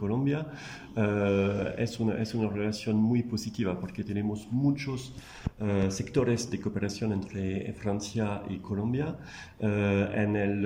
Colombia, eh, es, una, es una relación muy positiva porque tenemos muchos eh, sectores de cooperación entre Francia y Colombia en, el,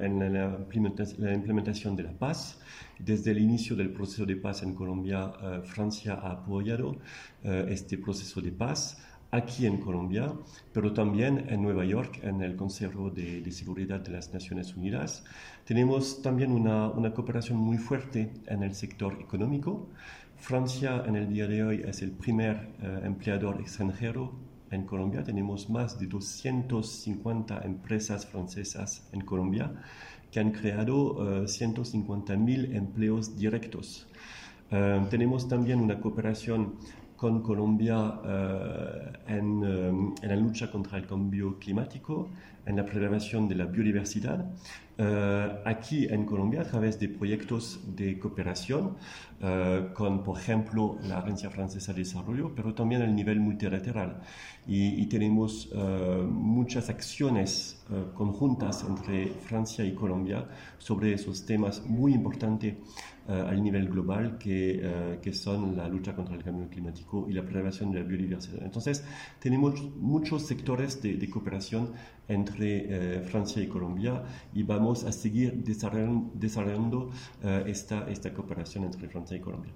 en la, implementación, de la paz. Desde el inicio del proceso de paz en Colombia, Francia ha apoyado este proceso de paz aquí en Colombia, pero también en Nueva York, en el Consejo de, Seguridad de las Naciones Unidas. Tenemos también una, cooperación muy fuerte en el sector económico. Francia en el día de hoy es el primer eh, empleador extranjero en Colombia. Tenemos más de 250 empresas francesas en Colombia que han creado 150.000 eh, empleos directos. Eh, tenemos también una cooperación con Colombia eh, en, eh, en, la lucha contra el cambio climático, en la preservación de la biodiversidad. Eh, aquí en Colombia, a través de proyectos de cooperación, con, por ejemplo, la Agencia Francesa de Desarrollo, pero también a nivel multilateral. Y, y tenemos muchas acciones conjuntas entre Francia y Colombia sobre esos temas muy importantes eh, a nivel global que, que, son la lucha contra el cambio climático y la preservación de la biodiversidad. Entonces, tenemos muchos sectores de, de cooperación entre Francia y Colombia y a seguir desarrollando, desarrollando esta, esta cooperación entre Francia y Colombia.